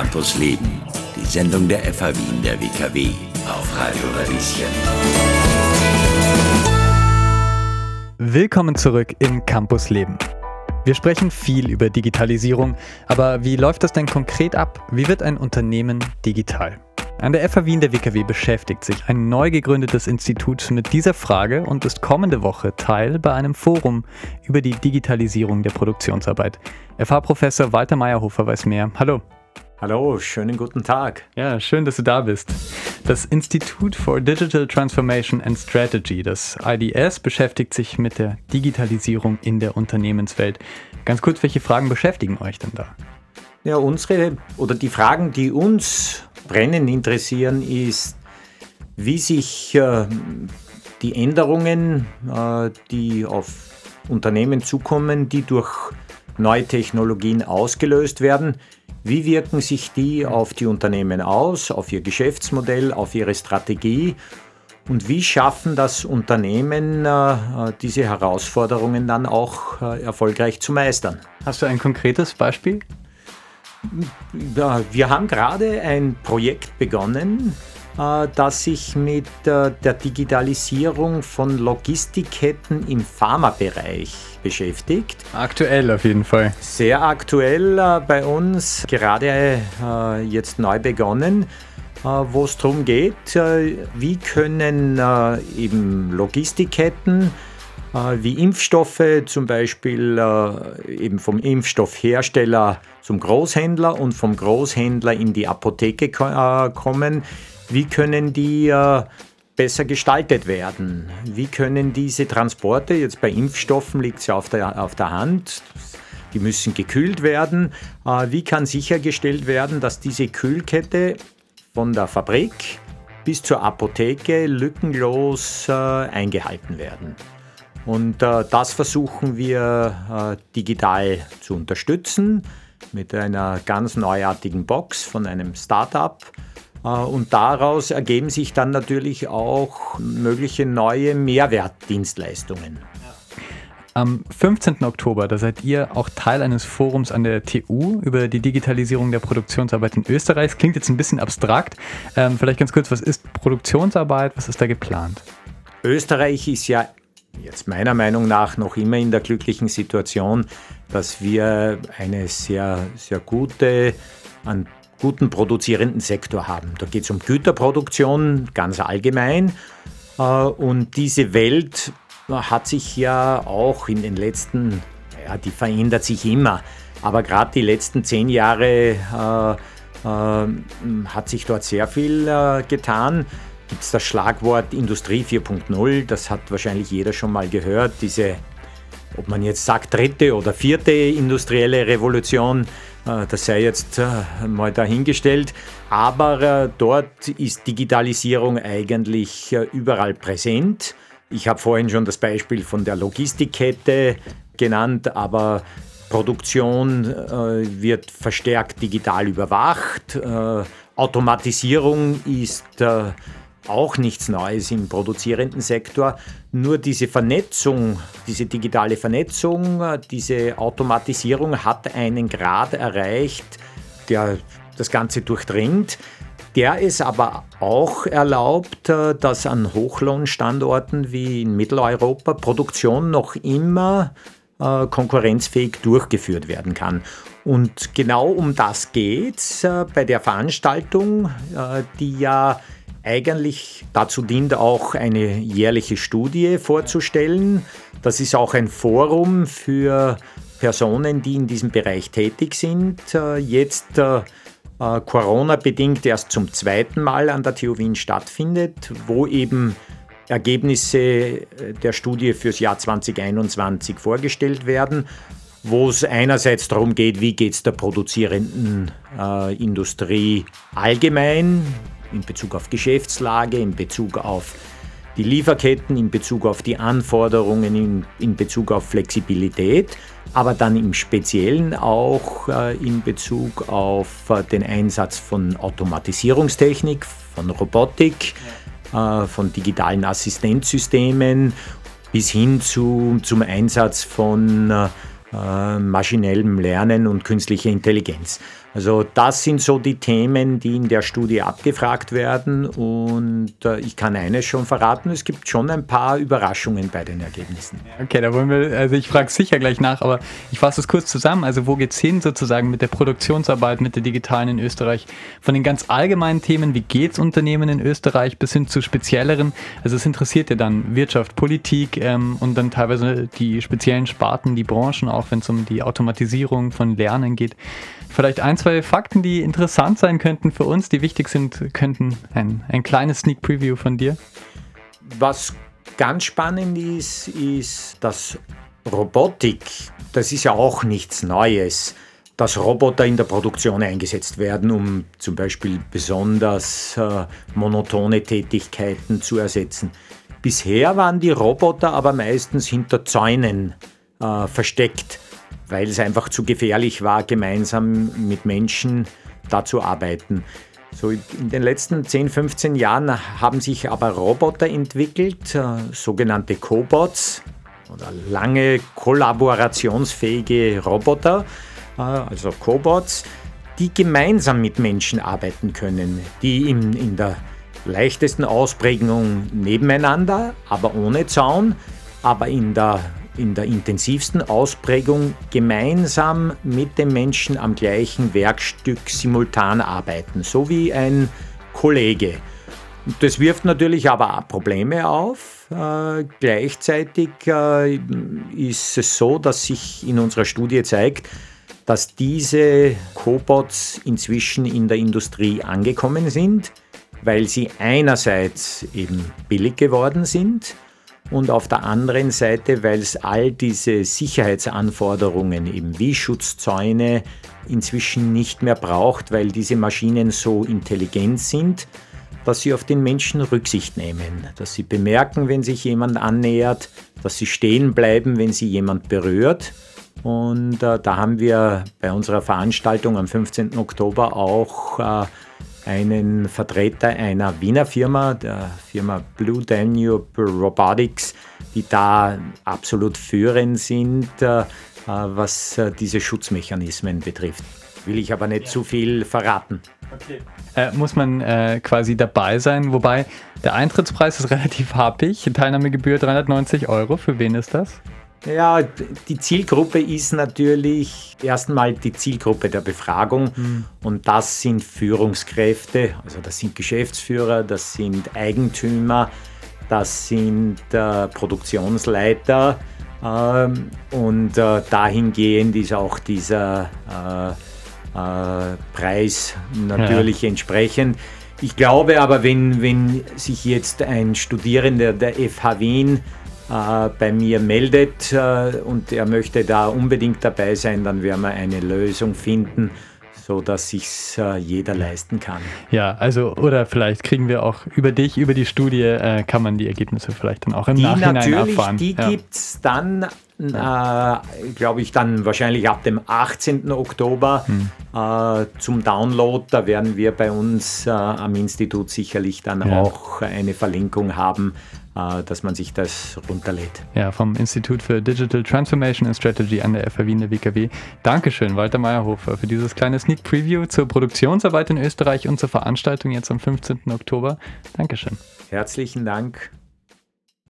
Campus Leben, die Sendung der FH Wien der WKW auf Radio Radieschen. Willkommen zurück im Campus Leben. Wir sprechen viel über Digitalisierung, aber wie läuft das denn konkret ab? Wie wird ein Unternehmen digital? An der FH Wien der WKW beschäftigt sich ein neu gegründetes Institut mit dieser Frage und ist kommende Woche Teil bei einem Forum über die Digitalisierung der Produktionsarbeit. FH-Professor Walter Meyerhofer weiß mehr. Hallo. Hallo, schönen guten Tag. Ja, schön, dass du da bist. Das Institut for Digital Transformation and Strategy, das IDS, beschäftigt sich mit der Digitalisierung in der Unternehmenswelt. Ganz kurz, welche Fragen beschäftigen euch denn da? Ja, unsere oder die Fragen, die uns brennend interessieren, ist, wie sich äh, die Änderungen, äh, die auf Unternehmen zukommen, die durch neue Technologien ausgelöst werden, wie wirken sich die auf die Unternehmen aus, auf ihr Geschäftsmodell, auf ihre Strategie und wie schaffen das Unternehmen, äh, diese Herausforderungen dann auch äh, erfolgreich zu meistern? Hast du ein konkretes Beispiel? Wir haben gerade ein Projekt begonnen, äh, das sich mit äh, der Digitalisierung von Logistikketten im Pharmabereich beschäftigt. Aktuell auf jeden Fall. Sehr aktuell äh, bei uns, gerade jetzt neu begonnen wo es darum geht, wie können eben Logistikketten wie Impfstoffe, zum Beispiel eben vom Impfstoffhersteller zum Großhändler und vom Großhändler in die Apotheke kommen. Wie können die besser gestaltet werden? Wie können diese Transporte, jetzt bei Impfstoffen liegt es ja auf der, auf der Hand, die müssen gekühlt werden. Wie kann sichergestellt werden, dass diese Kühlkette von der Fabrik bis zur Apotheke lückenlos eingehalten werden? Und äh, das versuchen wir äh, digital zu unterstützen mit einer ganz neuartigen Box von einem Startup. Äh, und daraus ergeben sich dann natürlich auch mögliche neue Mehrwertdienstleistungen. Am 15. Oktober, da seid ihr auch Teil eines Forums an der TU über die Digitalisierung der Produktionsarbeit in Österreich. Das klingt jetzt ein bisschen abstrakt. Ähm, vielleicht ganz kurz, was ist Produktionsarbeit? Was ist da geplant? Österreich ist ja jetzt meiner Meinung nach noch immer in der glücklichen Situation, dass wir eine sehr, sehr gute, einen guten produzierenden Sektor haben. Da geht es um Güterproduktion ganz allgemein. Äh, und diese Welt hat sich ja auch in den letzten, ja, die verändert sich immer, aber gerade die letzten zehn Jahre äh, äh, hat sich dort sehr viel äh, getan gibt es das Schlagwort Industrie 4.0. Das hat wahrscheinlich jeder schon mal gehört. Diese, ob man jetzt sagt dritte oder vierte industrielle Revolution, äh, das sei jetzt äh, mal dahingestellt. Aber äh, dort ist Digitalisierung eigentlich überall präsent. Ich habe vorhin schon das Beispiel von der Logistikkette genannt, aber Produktion äh, wird verstärkt digital überwacht. Äh, Automatisierung ist äh, auch nichts Neues im produzierenden Sektor. Nur diese Vernetzung, diese digitale Vernetzung, diese Automatisierung hat einen Grad erreicht, der das Ganze durchdringt, der es aber auch erlaubt, dass an Hochlohnstandorten wie in Mitteleuropa Produktion noch immer äh, konkurrenzfähig durchgeführt werden kann. Und genau um das geht es äh, bei der Veranstaltung, äh, die ja eigentlich dazu dient auch eine jährliche Studie vorzustellen. Das ist auch ein Forum für Personen, die in diesem Bereich tätig sind. Äh, jetzt äh, äh, Corona-bedingt erst zum zweiten Mal an der TU Wien stattfindet, wo eben Ergebnisse der Studie fürs Jahr 2021 vorgestellt werden, wo es einerseits darum geht, wie geht es der produzierenden äh, Industrie allgemein, in Bezug auf Geschäftslage, in Bezug auf die Lieferketten, in Bezug auf die Anforderungen, in, in Bezug auf Flexibilität, aber dann im Speziellen auch äh, in Bezug auf äh, den Einsatz von Automatisierungstechnik, von Robotik, äh, von digitalen Assistenzsystemen bis hin zu, zum Einsatz von äh, maschinellem Lernen und künstlicher Intelligenz. Also das sind so die Themen, die in der Studie abgefragt werden. Und äh, ich kann eines schon verraten, es gibt schon ein paar Überraschungen bei den Ergebnissen. Okay, da wollen wir, also ich frage sicher gleich nach, aber ich fasse es kurz zusammen. Also wo geht es hin sozusagen mit der Produktionsarbeit, mit der digitalen in Österreich? Von den ganz allgemeinen Themen, wie geht es Unternehmen in Österreich, bis hin zu spezielleren. Also es interessiert ja dann Wirtschaft, Politik ähm, und dann teilweise die speziellen Sparten, die Branchen, auch wenn es um die Automatisierung von Lernen geht. Vielleicht ein, zwei Fakten, die interessant sein könnten für uns, die wichtig sind könnten. Ein, ein kleines Sneak Preview von dir. Was ganz spannend ist, ist, dass Robotik, das ist ja auch nichts Neues, dass Roboter in der Produktion eingesetzt werden, um zum Beispiel besonders äh, monotone Tätigkeiten zu ersetzen. Bisher waren die Roboter aber meistens hinter Zäunen äh, versteckt weil es einfach zu gefährlich war, gemeinsam mit Menschen da zu arbeiten. So in den letzten 10, 15 Jahren haben sich aber Roboter entwickelt, äh, sogenannte Cobots oder lange kollaborationsfähige Roboter, äh, also Cobots, die gemeinsam mit Menschen arbeiten können, die in, in der leichtesten Ausprägung nebeneinander, aber ohne Zaun, aber in der in der intensivsten Ausprägung gemeinsam mit dem Menschen am gleichen Werkstück simultan arbeiten, so wie ein Kollege. Das wirft natürlich aber Probleme auf. Äh, gleichzeitig äh, ist es so, dass sich in unserer Studie zeigt, dass diese Cobots inzwischen in der Industrie angekommen sind, weil sie einerseits eben billig geworden sind, und auf der anderen Seite, weil es all diese Sicherheitsanforderungen, eben wie Schutzzäune, inzwischen nicht mehr braucht, weil diese Maschinen so intelligent sind, dass sie auf den Menschen Rücksicht nehmen, dass sie bemerken, wenn sich jemand annähert, dass sie stehen bleiben, wenn sie jemand berührt. Und äh, da haben wir bei unserer Veranstaltung am 15. Oktober auch äh, einen Vertreter einer Wiener Firma, der Firma Blue Danube Robotics, die da absolut führend sind, äh, was äh, diese Schutzmechanismen betrifft. Will ich aber nicht ja. zu viel verraten. Okay. Äh, muss man äh, quasi dabei sein, wobei der Eintrittspreis ist relativ happig. Teilnahmegebühr 390 Euro. Für wen ist das? Ja, die Zielgruppe ist natürlich erstmal die Zielgruppe der Befragung mhm. und das sind Führungskräfte, also das sind Geschäftsführer, das sind Eigentümer, das sind äh, Produktionsleiter ähm, und äh, dahingehend ist auch dieser äh, äh Preis natürlich ja. entsprechend. Ich glaube aber, wenn, wenn sich jetzt ein Studierender der FH Wien bei mir meldet äh, und er möchte da unbedingt dabei sein, dann werden wir eine Lösung finden, so dass sich äh, jeder leisten kann. Ja, also oder vielleicht kriegen wir auch über dich, über die Studie, äh, kann man die Ergebnisse vielleicht dann auch im die Nachhinein natürlich, erfahren. Die ja. gibt es dann, äh, glaube ich, dann wahrscheinlich ab dem 18. Oktober hm. Äh, zum Download. Da werden wir bei uns äh, am Institut sicherlich dann ja. auch eine Verlinkung haben äh, dass man sich das runterlädt. Ja, vom Institut für Digital Transformation and Strategy an der FH Wien der WKW. Dankeschön, Walter Meyerhofer, für dieses kleine Sneak Preview zur Produktionsarbeit in Österreich und zur Veranstaltung jetzt am 15. Oktober. Dankeschön. Herzlichen Dank.